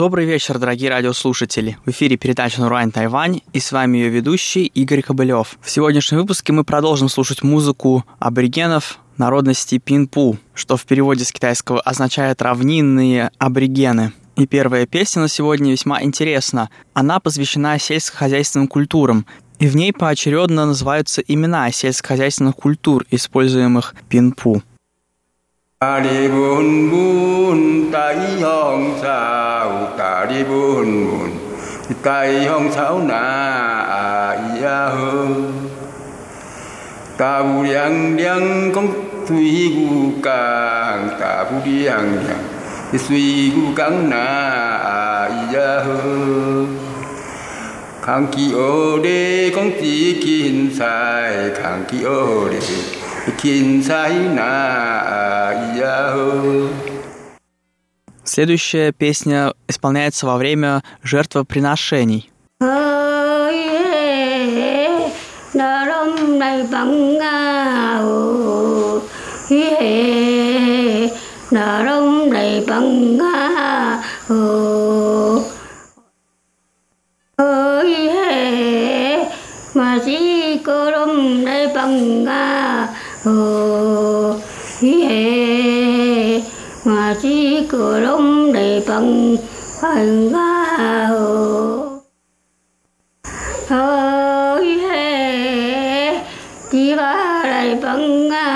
Добрый вечер, дорогие радиослушатели. В эфире передача «Нурань Тайвань» и с вами ее ведущий Игорь Кобылев. В сегодняшнем выпуске мы продолжим слушать музыку аборигенов народности Пинпу, что в переводе с китайского означает «равнинные аборигены». И первая песня на сегодня весьма интересна. Она посвящена сельскохозяйственным культурам, и в ней поочередно называются имена сельскохозяйственных культур, используемых Пинпу. 咖哩文文，大香草，咖哩文文，大香草那咿呀呵，大雾凉凉，讲水雾干，大雾凉凉，水雾干那咿呀呵，空气恶劣，讲紫芹菜，空气恶劣。 Следующая песня исполняется во время жертвоприношений. Đông đầy bằng hồ ơi ờ chỉ ba đầy bằng ngã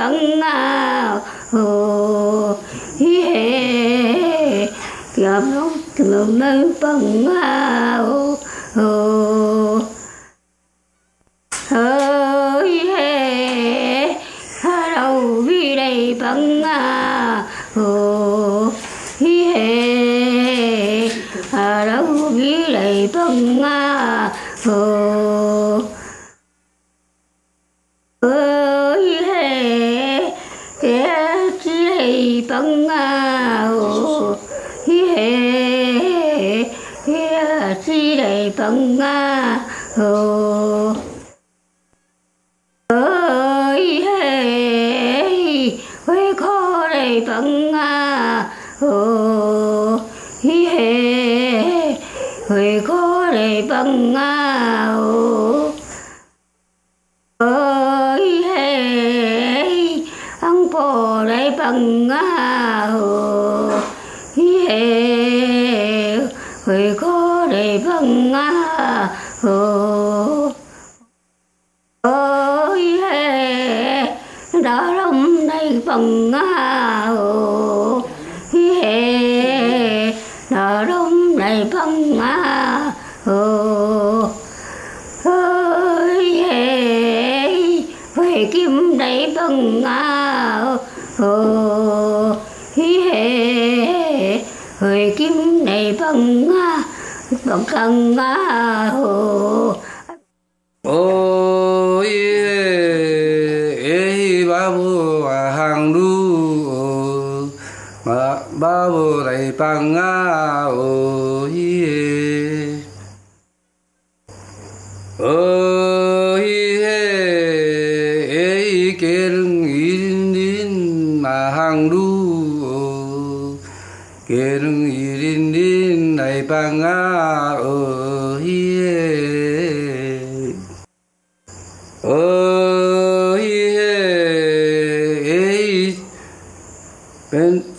bằng à, hồ hệ gặp lúc thường mơ bằng à, hồ hồ hơi hệ hà đầu vi đầy bằng à, hồ hệ hà đâu vi đây bằng hồ. Đầy tăng hồ ơi hệ với khó đầy tăng hồ hệ với khó đầy tăng hồ ơi hệ ăn bò đầy bằng đã lâm đầy bằng hồ hệ đã lòng đây phần bằng hồ ơi hệ về kim đầy bằng hồ à, hệ về kim đầy bằng à, bằng ngã à, hồ 保安。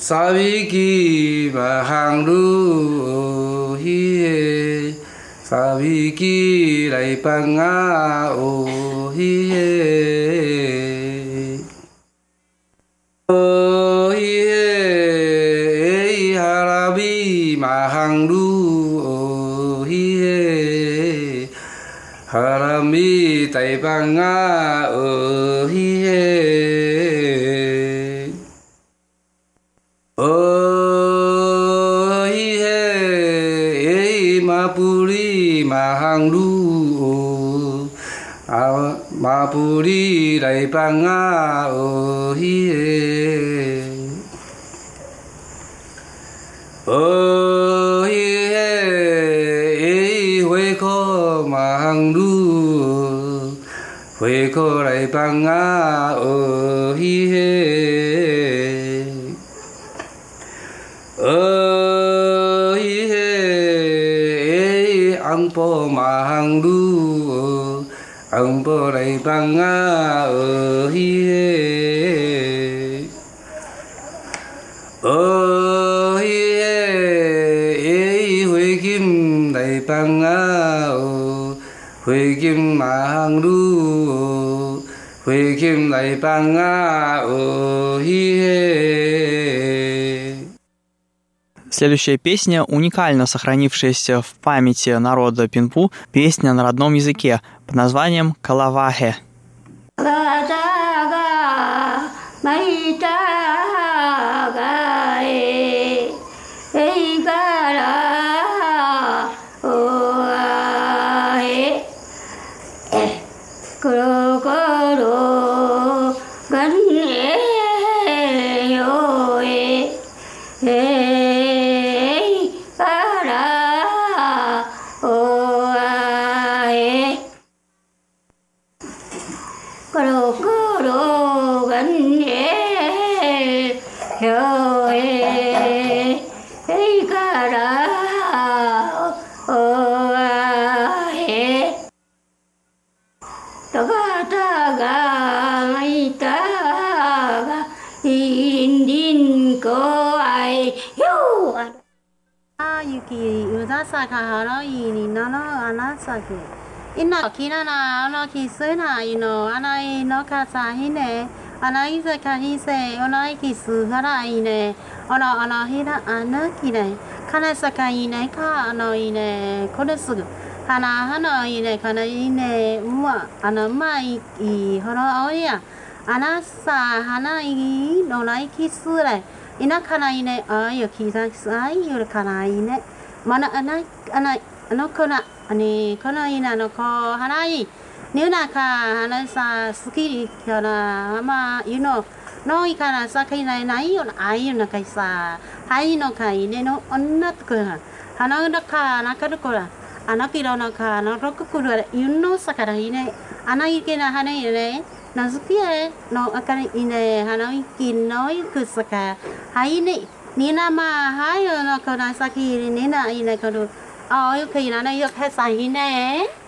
sa vi ki ba hang ru hi sa vi ki lai pang a o hi o hi e ha ra bi ma hang ru o hi ha ra mi tai pang a o hi ma hang lu o oh, ah, ma pu ri dai pa nga o oh, oh, hi e o hi e e hoi ko ma hang lu hoi ko dai pa nga o hi e po ma hang du ang po rai bang a o hi o hi e, oh, e, e hui kim rai bang a o hui kim ma hang du hui kim rai bang a o oh, hi e. Следующая песня, уникально сохранившаяся в памяти народа Пинпу, песня на родном языке под названием «Калавахе». よえいからおわへとがたがいたがいんりんこあいよあゆきうざさかはろいになのあなさきいのきななあのきすないの。あないのかさひね。あらいざかにせおらいきすはらいね。おらおらひらあなきね。かなさかいねかのいね。これすぐ。はなはないねかないね。うわあのまいいほらおや。あなさはないのらいきすれいなかないね。あよきざきさいよかないね。まなあないあないあのこな。あにこのいなのこはない。Niunaka, Hanasa, Skiri, Kiona, Ama, you know. のいからさかいないないよなあいうのかいさはいのかいねの女とくん花うらかなかるこらあのきろのかのろくくるゆんのさからいねあないけなはねいねのずきやのあからいね花いきのいくさかはいねになまはいよのこらさきにないねこるあおゆくいらないよかさいね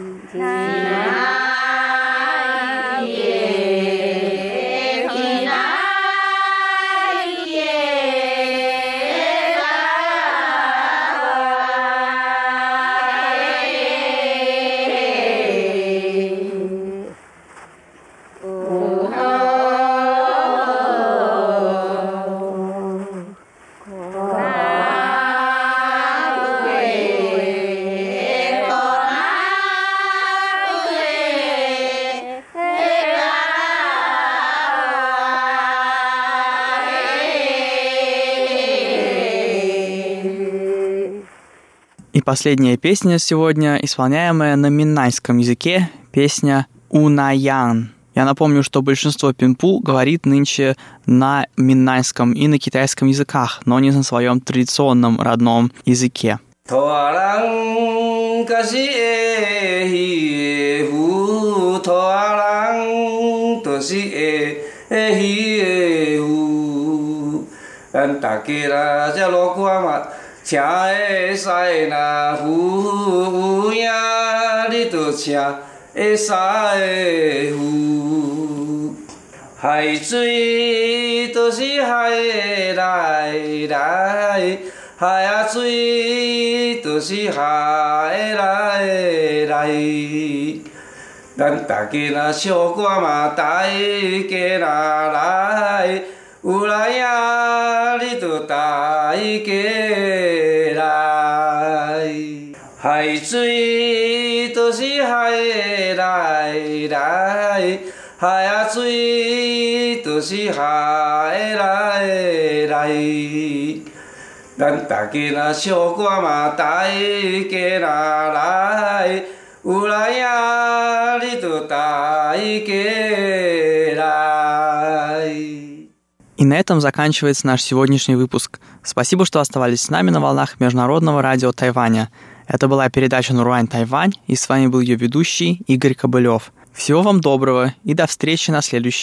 嗯 И последняя песня сегодня, исполняемая на минайском языке, песня «Унаян». Я напомню, что большинство пинпу говорит нынче на минайском и на китайском языках, но не на своем традиционном родном языке. Anh ta kia ra 车会使那扶扶呀，你着车会使扶。海水都是海来来，海啊，水都是海来来。咱大家那小歌嘛，大家那来。有来呀，你就大家来。海水都是海来来，海啊水都是海来来。咱大家那小歌嘛，大家若来，有来呀，你就大家来。И на этом заканчивается наш сегодняшний выпуск. Спасибо, что оставались с нами на волнах Международного радио Тайваня. Это была передача «Нуруань Тайвань», и с вами был ее ведущий Игорь Кобылев. Всего вам доброго и до встречи на следующей